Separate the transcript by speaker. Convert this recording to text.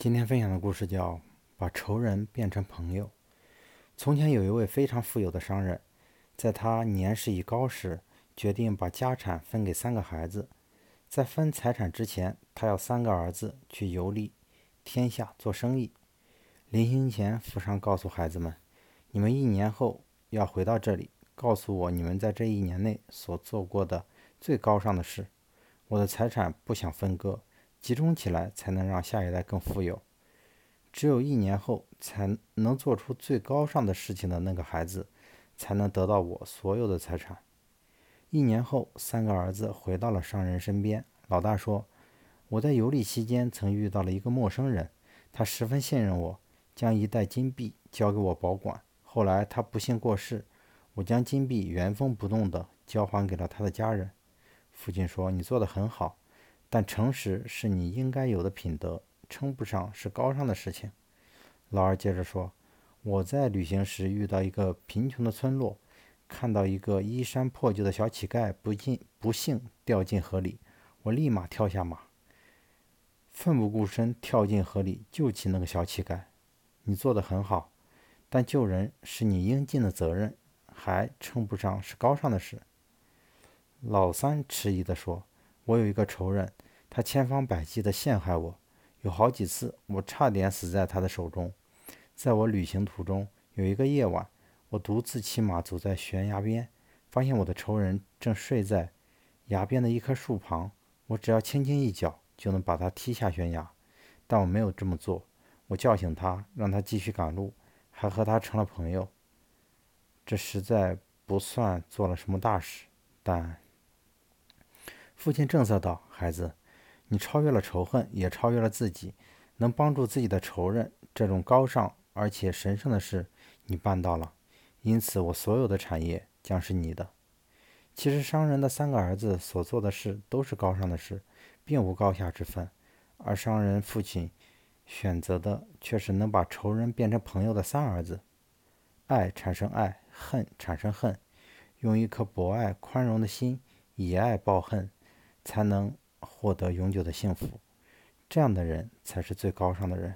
Speaker 1: 今天分享的故事叫《把仇人变成朋友》。从前有一位非常富有的商人，在他年事已高时，决定把家产分给三个孩子。在分财产之前，他要三个儿子去游历天下做生意。临行前，富商告诉孩子们：“你们一年后要回到这里，告诉我你们在这一年内所做过的最高尚的事。我的财产不想分割。”集中起来，才能让下一代更富有。只有一年后才能做出最高尚的事情的那个孩子，才能得到我所有的财产。一年后，三个儿子回到了商人身边。老大说：“我在游历期间曾遇到了一个陌生人，他十分信任我，将一袋金币交给我保管。后来他不幸过世，我将金币原封不动地交还给了他的家人。”父亲说：“你做得很好。”但诚实是你应该有的品德，称不上是高尚的事情。老二接着说：“我在旅行时遇到一个贫穷的村落，看到一个衣衫破旧的小乞丐不幸不幸掉进河里，我立马跳下马，奋不顾身跳进河里救起那个小乞丐。你做得很好，但救人是你应尽的责任，还称不上是高尚的事。”老三迟疑地说。我有一个仇人，他千方百计地陷害我，有好几次我差点死在他的手中。在我旅行途中，有一个夜晚，我独自骑马走在悬崖边，发现我的仇人正睡在崖边的一棵树旁。我只要轻轻一脚，就能把他踢下悬崖，但我没有这么做。我叫醒他，让他继续赶路，还和他成了朋友。这实在不算做了什么大事，但……父亲正色道：“孩子，你超越了仇恨，也超越了自己，能帮助自己的仇人，这种高尚而且神圣的事，你办到了。因此，我所有的产业将是你的。”其实，商人的三个儿子所做的事都是高尚的事，并无高下之分，而商人父亲选择的却是能把仇人变成朋友的三儿子。爱产生爱，恨产生恨，用一颗博爱宽容的心，以爱报恨。才能获得永久的幸福，这样的人才是最高尚的人。